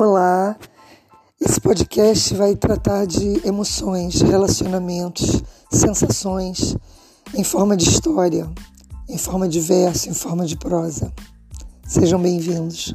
Olá, esse podcast vai tratar de emoções, relacionamentos, sensações, em forma de história, em forma de verso, em forma de prosa. Sejam bem-vindos.